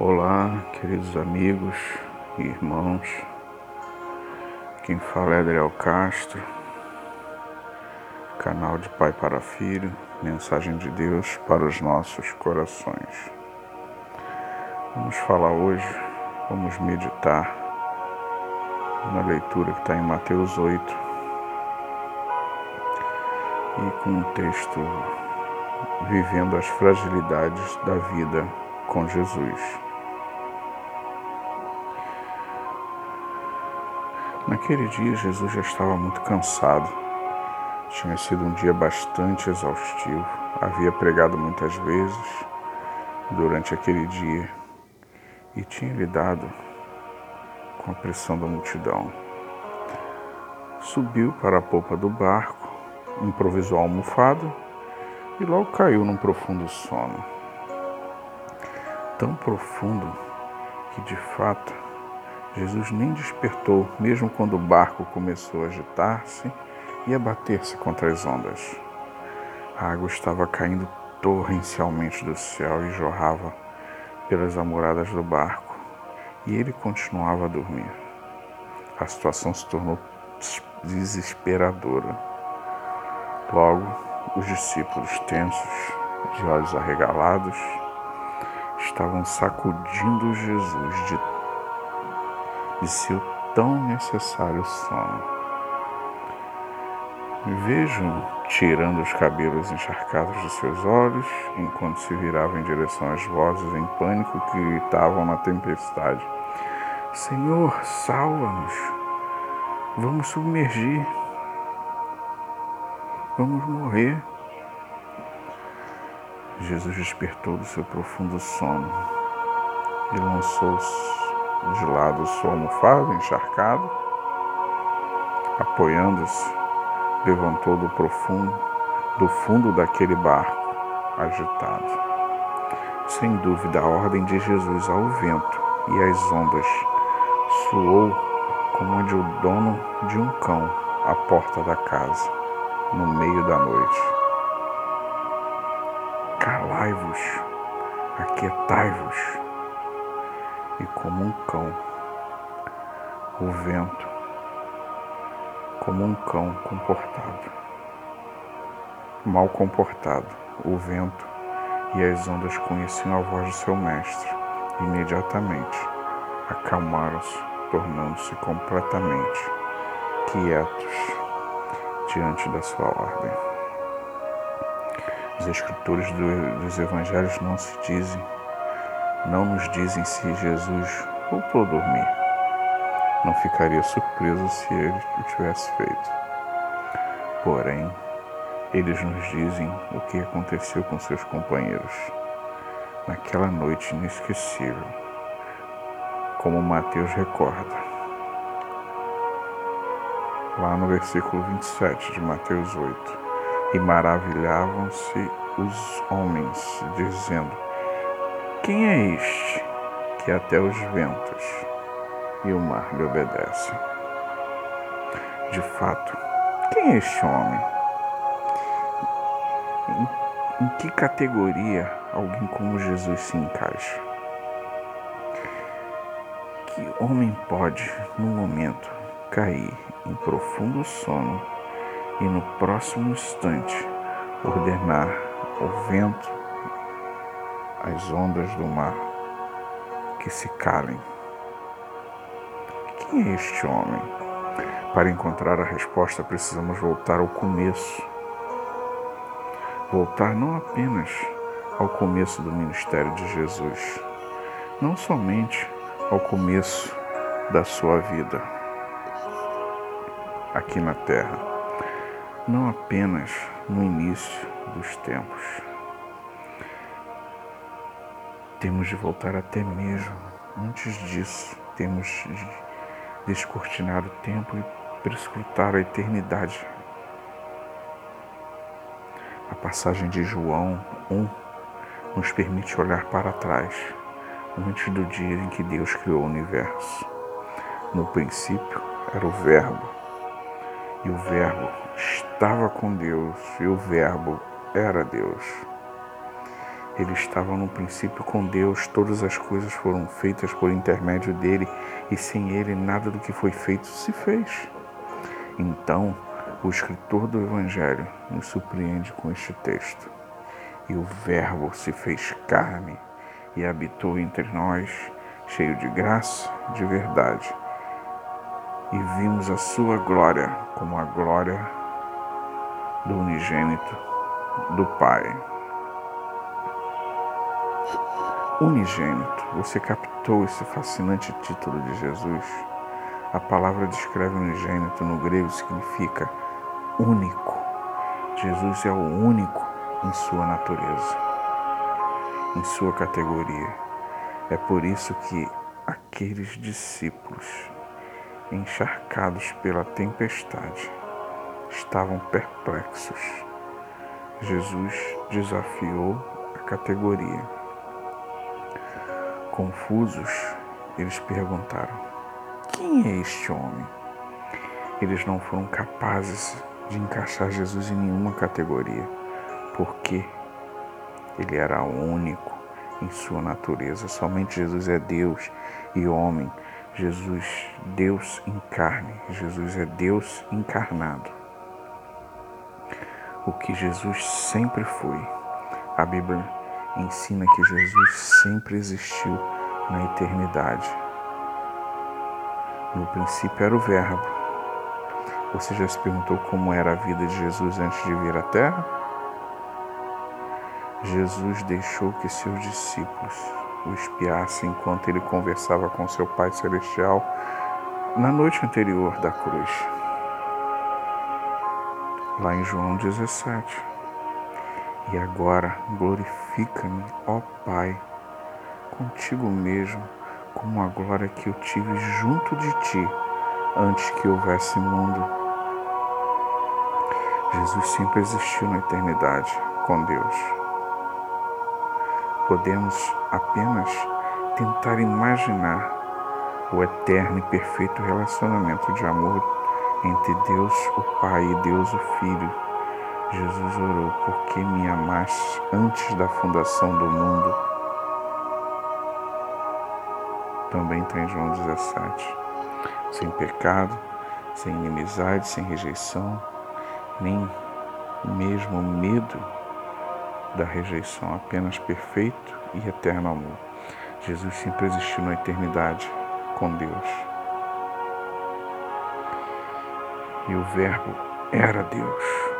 Olá, queridos amigos e irmãos. Quem fala é Adriel Castro, canal de Pai para Filho, mensagem de Deus para os nossos corações. Vamos falar hoje, vamos meditar na leitura que está em Mateus 8 e com o texto Vivendo as Fragilidades da Vida com Jesus. Naquele dia, Jesus já estava muito cansado. Tinha sido um dia bastante exaustivo. Havia pregado muitas vezes durante aquele dia e tinha lidado com a pressão da multidão. Subiu para a polpa do barco, improvisou a almofada e logo caiu num profundo sono. Tão profundo que de fato Jesus nem despertou, mesmo quando o barco começou a agitar-se e a bater-se contra as ondas. A água estava caindo torrencialmente do céu e jorrava pelas amoradas do barco, e ele continuava a dormir. A situação se tornou desesperadora. Logo, os discípulos tensos, de olhos arregalados, estavam sacudindo Jesus de de seu tão necessário sono. Vejam tirando os cabelos encharcados de seus olhos, enquanto se virava em direção às vozes em pânico que gritavam na tempestade: Senhor, salva-nos! Vamos submergir! Vamos morrer! Jesus despertou do seu profundo sono e lançou-se de lado sua almofada encharcado, apoiando-se, levantou do profundo, do fundo daquele barco agitado. Sem dúvida, a ordem de Jesus ao vento e às ondas soou como de o dono de um cão à porta da casa, no meio da noite. Calai-vos, aquietai-vos e como um cão, o vento, como um cão comportado, mal comportado, o vento e as ondas conheciam a voz de seu mestre. Imediatamente acalmaram-se, tornando-se completamente quietos diante da sua ordem. Os escritores dos evangelhos não se dizem não nos dizem se Jesus voltou a dormir. Não ficaria surpreso se ele o tivesse feito. Porém, eles nos dizem o que aconteceu com seus companheiros naquela noite inesquecível, como Mateus recorda. Lá no versículo 27 de Mateus 8: E maravilhavam-se os homens, dizendo: quem é este que até os ventos e o mar lhe obedecem? De fato, quem é este homem? Em, em que categoria alguém como Jesus se encaixa? Que homem pode, no momento, cair em profundo sono e no próximo instante ordenar o vento as ondas do mar que se calem. Quem é este homem? Para encontrar a resposta, precisamos voltar ao começo. Voltar não apenas ao começo do ministério de Jesus, não somente ao começo da sua vida aqui na terra, não apenas no início dos tempos temos de voltar até mesmo antes disso. Temos de descortinar o tempo e prescrutar a eternidade. A passagem de João 1 nos permite olhar para trás, antes do dia em que Deus criou o universo. No princípio era o Verbo, e o Verbo estava com Deus, e o Verbo era Deus. Ele estava no princípio com Deus, todas as coisas foram feitas por intermédio dele, e sem ele nada do que foi feito se fez. Então, o escritor do Evangelho nos surpreende com este texto. E o Verbo se fez carne e habitou entre nós, cheio de graça, de verdade. E vimos a sua glória como a glória do unigênito do Pai. Unigênito, você captou esse fascinante título de Jesus? A palavra descreve unigênito no grego significa único. Jesus é o único em sua natureza, em sua categoria. É por isso que aqueles discípulos, encharcados pela tempestade, estavam perplexos. Jesus desafiou a categoria. Confusos, eles perguntaram: Quem é este homem? Eles não foram capazes de encaixar Jesus em nenhuma categoria, porque ele era único em sua natureza. Somente Jesus é Deus e homem. Jesus, Deus em carne. Jesus é Deus encarnado. O que Jesus sempre foi. A Bíblia ensina que Jesus sempre existiu na eternidade. No princípio era o Verbo você já se perguntou como era a vida de Jesus antes de vir à Terra? Jesus deixou que seus discípulos o espiassem enquanto ele conversava com seu Pai Celestial na noite anterior da cruz. Lá em João 17. E agora glorifica-me, ó Pai, contigo mesmo, como a glória que eu tive junto de ti antes que houvesse mundo. Jesus sempre existiu na eternidade com Deus. Podemos apenas tentar imaginar o eterno e perfeito relacionamento de amor entre Deus o Pai e Deus o Filho. Jesus orou, porque me amaste antes da fundação do mundo. Também tem João 17. Sem pecado, sem inimizade, sem rejeição nem mesmo medo da rejeição, apenas perfeito e eterno amor. Jesus sempre existiu na eternidade com Deus. E o Verbo era Deus.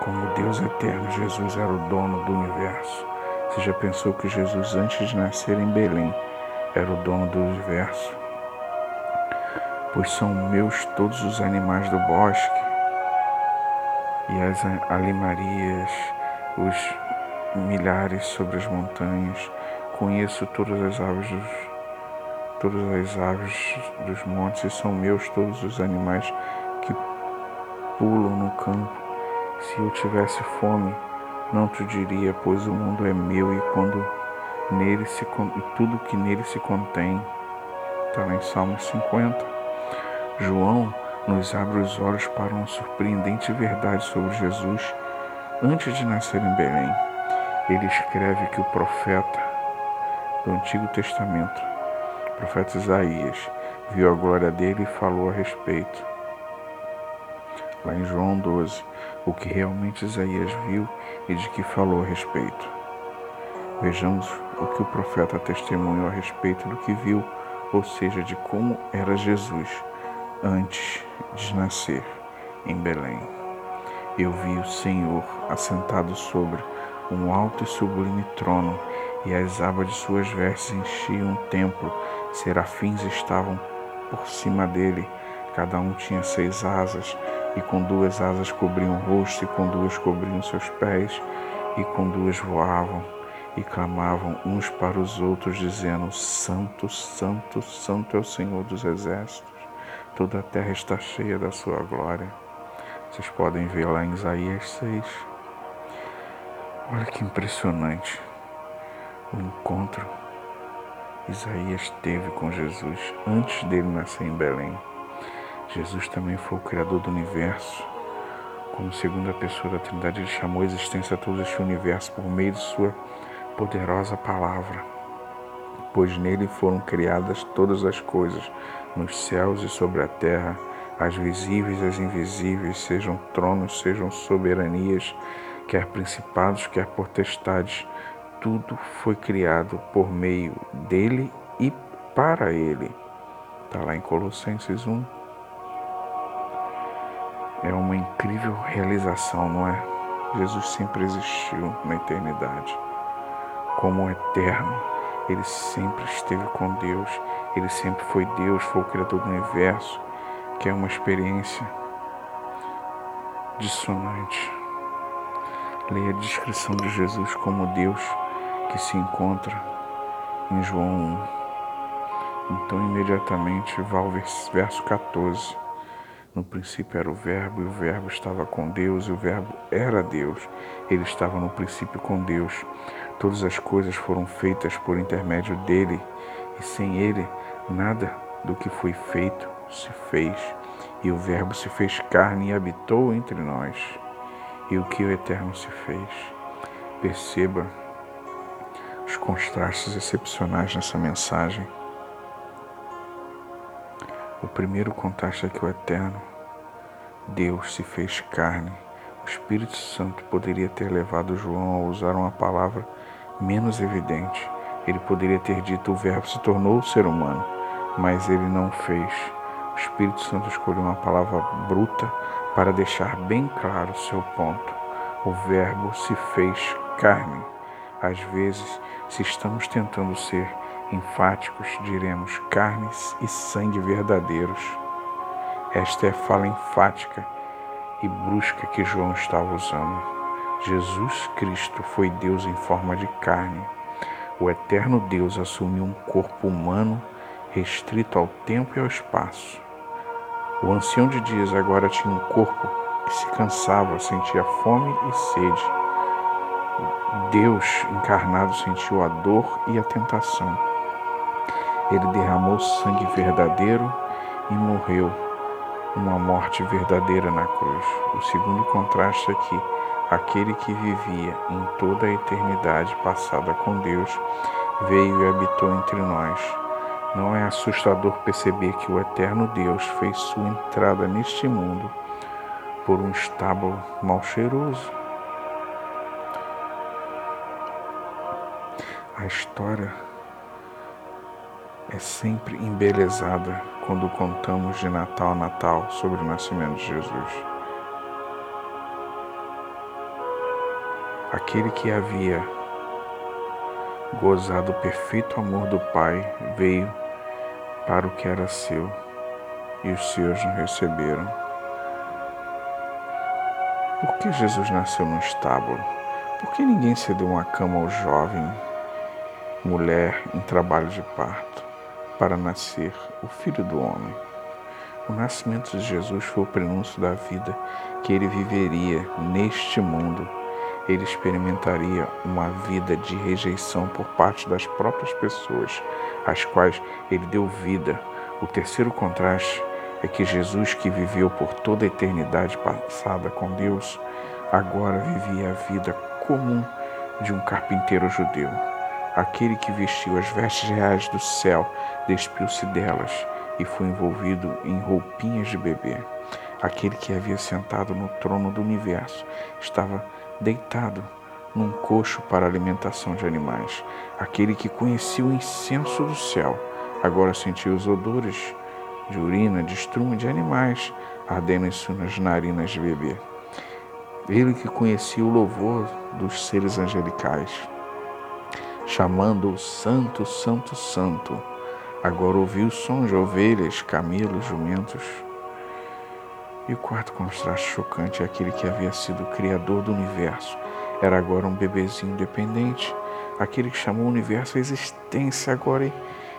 Como Deus eterno, Jesus era o dono do universo. Você já pensou que Jesus, antes de nascer em Belém, era o dono do universo? Pois são meus todos os animais do bosque, e as alimarias, os milhares sobre as montanhas. Conheço todas as aves dos, todas as aves dos montes e são meus todos os animais que pulam no campo. Se eu tivesse fome, não te diria, pois o mundo é meu e quando nele se e tudo que nele se contém. Está lá em Salmo 50. João nos abre os olhos para uma surpreendente verdade sobre Jesus antes de nascer em Belém. Ele escreve que o profeta do Antigo Testamento, o profeta Isaías, viu a glória dele e falou a respeito. Lá em João 12, o que realmente Isaías viu e de que falou a respeito. Vejamos o que o profeta testemunhou a respeito do que viu, ou seja, de como era Jesus antes de nascer em Belém. Eu vi o Senhor assentado sobre um alto e sublime trono, e as abas de suas vestes enchiam o templo. Serafins estavam por cima dele, cada um tinha seis asas, e com duas asas cobriam o rosto, e com duas cobriam seus pés, e com duas voavam, e clamavam uns para os outros, dizendo: Santo, Santo, Santo é o Senhor dos exércitos Toda a terra está cheia da sua glória. Vocês podem ver lá em Isaías 6. Olha que impressionante o encontro Isaías teve com Jesus antes dele nascer em Belém. Jesus também foi o Criador do universo. Como segunda pessoa da Trindade, ele chamou a existência a todo este universo por meio de sua poderosa palavra, pois nele foram criadas todas as coisas, nos céus e sobre a terra, as visíveis e as invisíveis, sejam tronos, sejam soberanias, quer principados, quer potestades, tudo foi criado por meio dele e para ele. Está lá em Colossenses 1. É uma incrível realização, não é? Jesus sempre existiu na eternidade. Como eterno, ele sempre esteve com Deus, ele sempre foi Deus, foi o Criador do universo, que é uma experiência dissonante. Leia a descrição de Jesus como Deus que se encontra em João 1. Então, imediatamente, vá ao verso 14. No princípio era o Verbo, e o Verbo estava com Deus, e o Verbo era Deus. Ele estava no princípio com Deus. Todas as coisas foram feitas por intermédio dele, e sem ele, nada do que foi feito se fez, e o Verbo se fez carne e habitou entre nós. E o que o Eterno se fez? Perceba os contrastes excepcionais nessa mensagem. O primeiro contraste é que o Eterno, Deus, se fez carne. O Espírito Santo poderia ter levado João a usar uma palavra menos evidente. Ele poderia ter dito: o Verbo se tornou ser humano, mas ele não fez. O Espírito Santo escolheu uma palavra bruta para deixar bem claro o seu ponto. O Verbo se fez carne. Às vezes, se estamos tentando ser enfáticos, diremos carnes e sangue verdadeiros. Esta é a fala enfática e brusca que João estava usando. Jesus Cristo foi Deus em forma de carne. O eterno Deus assumiu um corpo humano restrito ao tempo e ao espaço. O ancião de dias agora tinha um corpo que se cansava, sentia fome e sede. Deus encarnado sentiu a dor e a tentação. Ele derramou sangue verdadeiro e morreu uma morte verdadeira na cruz. O segundo contraste é que aquele que vivia em toda a eternidade passada com Deus veio e habitou entre nós não é assustador perceber que o eterno Deus fez sua entrada neste mundo por um estábulo mal cheiroso? A história é sempre embelezada quando contamos de Natal a Natal sobre o nascimento de Jesus. Aquele que havia gozado o perfeito amor do Pai, veio para o que era seu, e os seus não receberam. Por que Jesus nasceu no estábulo? Por que ninguém cedeu uma cama ao jovem, mulher em trabalho de parto, para nascer o Filho do Homem? O nascimento de Jesus foi o prenúncio da vida que ele viveria neste mundo ele experimentaria uma vida de rejeição por parte das próprias pessoas, às quais ele deu vida. O terceiro contraste é que Jesus, que viveu por toda a eternidade passada com Deus, agora vivia a vida comum de um carpinteiro judeu. Aquele que vestiu as vestes reais do céu despiu-se delas e foi envolvido em roupinhas de bebê. Aquele que havia sentado no trono do universo estava deitado num coxo para alimentação de animais. Aquele que conhecia o incenso do céu, agora sentia os odores de urina, de estrume de animais ardendo em suas narinas de bebê. Ele que conhecia o louvor dos seres angelicais, chamando-o Santo, Santo, Santo, agora ouviu o som de ovelhas, camelos, jumentos e o quarto contraste chocante é aquele que havia sido o criador do universo. Era agora um bebezinho independente. Aquele que chamou o universo à existência agora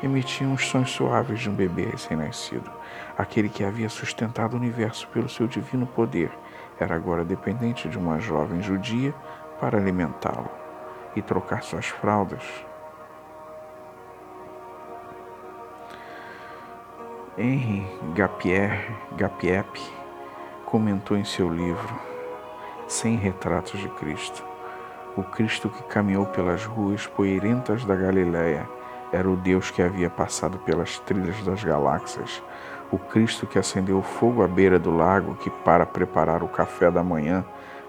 emitia uns sons suaves de um bebê recém-nascido. Aquele que havia sustentado o universo pelo seu divino poder era agora dependente de uma jovem judia para alimentá-lo e trocar suas fraldas. Henri Gapier, Gapiep comentou em seu livro Sem Retratos de Cristo. O Cristo que caminhou pelas ruas poeirentas da Galiléia era o Deus que havia passado pelas trilhas das galáxias. O Cristo que acendeu fogo à beira do lago, que, para preparar o café da manhã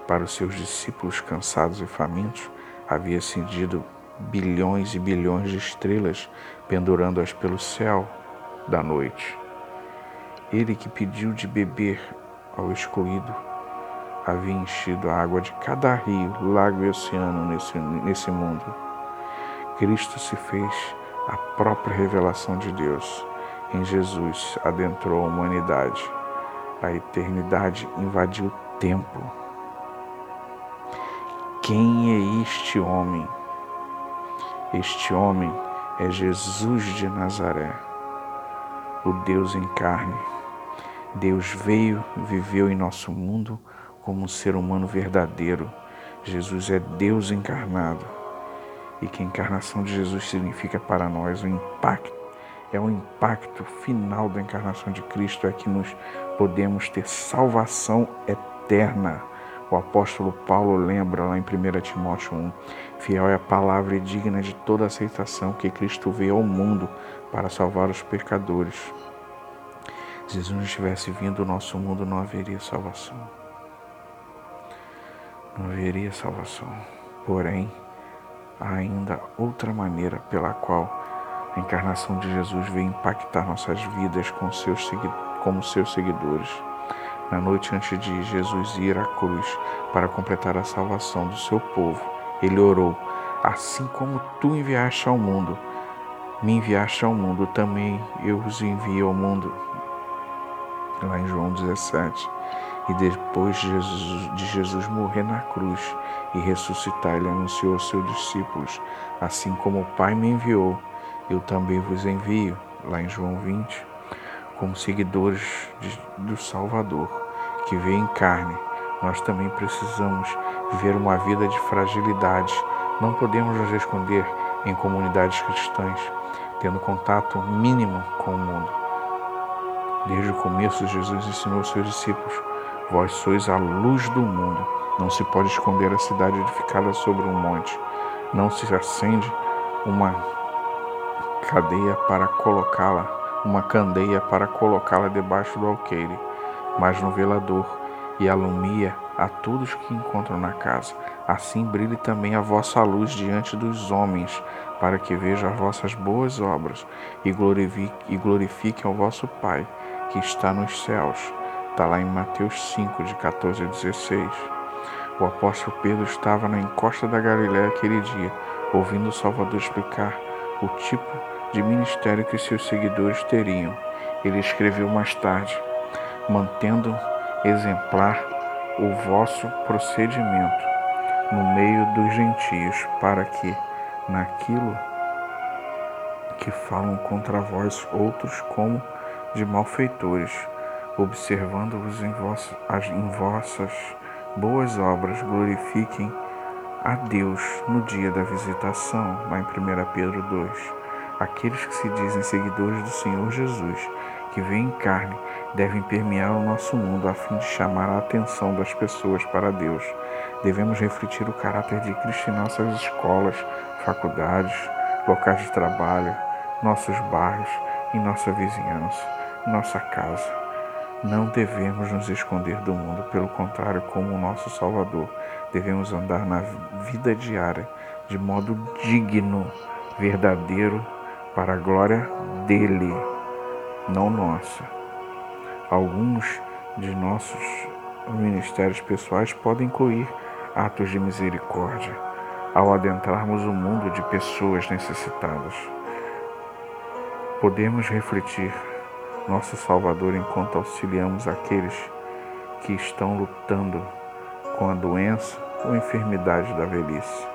para os seus discípulos cansados e famintos, havia acendido bilhões e bilhões de estrelas, pendurando-as pelo céu da noite. Ele que pediu de beber ao excluído, havia enchido a água de cada rio, lago e oceano nesse, nesse mundo. Cristo se fez a própria revelação de Deus. Em Jesus adentrou a humanidade. A eternidade invadiu o tempo. Quem é este homem? Este homem é Jesus de Nazaré, o Deus em carne. Deus veio, viveu em nosso mundo como um ser humano verdadeiro. Jesus é Deus encarnado. E que a encarnação de Jesus significa para nós o impacto, é o impacto final da encarnação de Cristo, é que nos podemos ter salvação eterna o apóstolo Paulo lembra lá em 1 Timóteo 1: Fiel é a palavra e digna de toda aceitação que Cristo veio ao mundo para salvar os pecadores. Se Jesus não tivesse vindo, o nosso mundo não haveria salvação. Não haveria salvação. Porém, há ainda outra maneira pela qual a encarnação de Jesus veio impactar nossas vidas como seus seguidores na noite antes de Jesus ir à cruz para completar a salvação do seu povo, ele orou: Assim como tu enviaste ao mundo, me enviaste ao mundo, também eu os envio ao mundo. Lá em João 17. E depois de Jesus, morrer na cruz e ressuscitar, ele anunciou aos seus discípulos: Assim como o Pai me enviou, eu também vos envio. Lá em João 20 como seguidores de, do Salvador, que veio em carne, nós também precisamos viver uma vida de fragilidade. Não podemos nos esconder em comunidades cristãs, tendo contato mínimo com o mundo. Desde o começo, Jesus ensinou aos seus discípulos: Vós sois a luz do mundo. Não se pode esconder a cidade edificada sobre um monte. Não se acende uma cadeia para colocá-la uma candeia para colocá-la debaixo do alqueire, mas no velador, e alumia a todos que encontram na casa. Assim brilhe também a vossa luz diante dos homens, para que vejam as vossas boas obras e glorifiquem, ao vosso Pai que está nos céus. Está lá em Mateus 5, de 14 a 16. O apóstolo Pedro estava na encosta da Galiléia aquele dia, ouvindo o Salvador explicar o tipo de ministério que seus seguidores teriam. Ele escreveu mais tarde: mantendo exemplar o vosso procedimento no meio dos gentios, para que, naquilo que falam contra vós outros como de malfeitores, observando-vos em, em vossas boas obras, glorifiquem a Deus no dia da visitação, lá em 1 Pedro 2. Aqueles que se dizem seguidores do Senhor Jesus, que vêm em carne, devem permear o nosso mundo a fim de chamar a atenção das pessoas para Deus. Devemos refletir o caráter de Cristo em nossas escolas, faculdades, locais de trabalho, nossos bairros, em nossa vizinhança, nossa casa. Não devemos nos esconder do mundo, pelo contrário, como o nosso Salvador, devemos andar na vida diária de modo digno, verdadeiro para a glória dele, não nossa. Alguns de nossos ministérios pessoais podem incluir atos de misericórdia ao adentrarmos o mundo de pessoas necessitadas. Podemos refletir nosso Salvador enquanto auxiliamos aqueles que estão lutando com a doença ou enfermidade da velhice,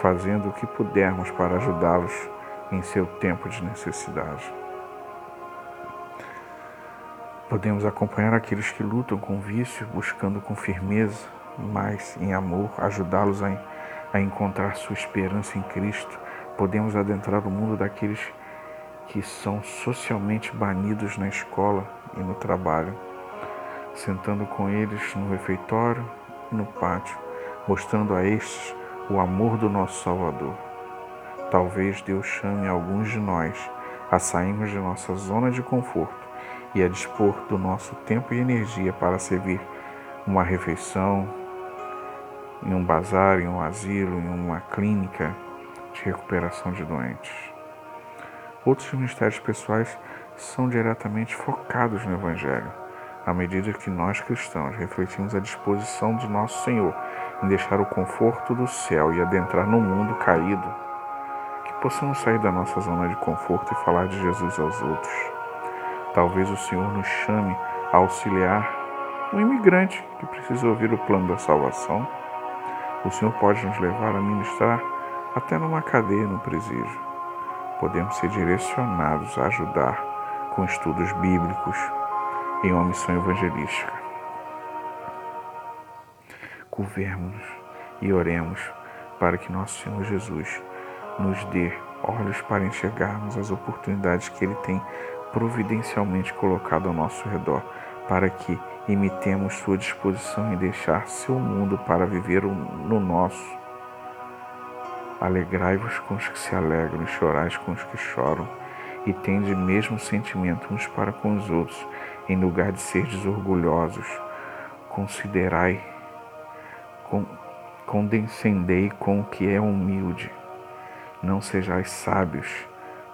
fazendo o que pudermos para ajudá-los em seu tempo de necessidade. Podemos acompanhar aqueles que lutam com vício, buscando com firmeza, mas em amor, ajudá-los a, a encontrar sua esperança em Cristo. Podemos adentrar o mundo daqueles que são socialmente banidos na escola e no trabalho, sentando com eles no refeitório e no pátio, mostrando a estes o amor do nosso Salvador. Talvez Deus chame alguns de nós a sairmos de nossa zona de conforto e a dispor do nosso tempo e energia para servir uma refeição, em um bazar, em um asilo, em uma clínica de recuperação de doentes. Outros ministérios pessoais são diretamente focados no Evangelho, à medida que nós cristãos refletimos a disposição de nosso Senhor em deixar o conforto do céu e adentrar no mundo caído, que possamos sair da nossa zona de conforto e falar de Jesus aos outros. Talvez o Senhor nos chame a auxiliar um imigrante que precisa ouvir o plano da salvação. O Senhor pode nos levar a ministrar até numa cadeia no presídio. Podemos ser direcionados a ajudar com estudos bíblicos em uma missão evangelística. Curvemos e oremos para que nosso Senhor Jesus nos dê olhos para enxergarmos as oportunidades que Ele tem providencialmente colocado ao nosso redor, para que imitemos Sua disposição em deixar seu mundo para viver no nosso. Alegrai-vos com os que se alegram e chorais com os que choram, e tende mesmo sentimento uns para com os outros, em lugar de serdes orgulhosos. Considerai, condescendei com o que é humilde. Não sejais sábios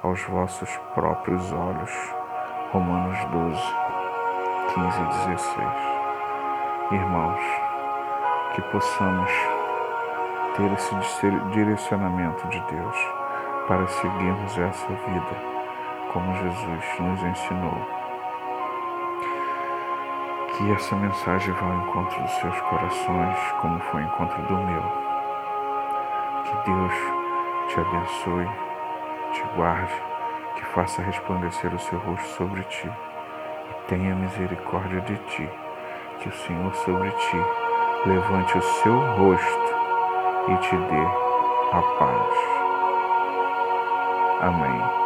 aos vossos próprios olhos. Romanos 12, 15 e 16. Irmãos, que possamos ter esse direcionamento de Deus para seguirmos essa vida como Jesus nos ensinou. Que essa mensagem vá ao encontro dos seus corações, como foi o encontro do meu. Que Deus te abençoe, te guarde, que faça resplandecer o seu rosto sobre ti e tenha misericórdia de ti. Que o Senhor sobre ti levante o seu rosto e te dê a paz. Amém.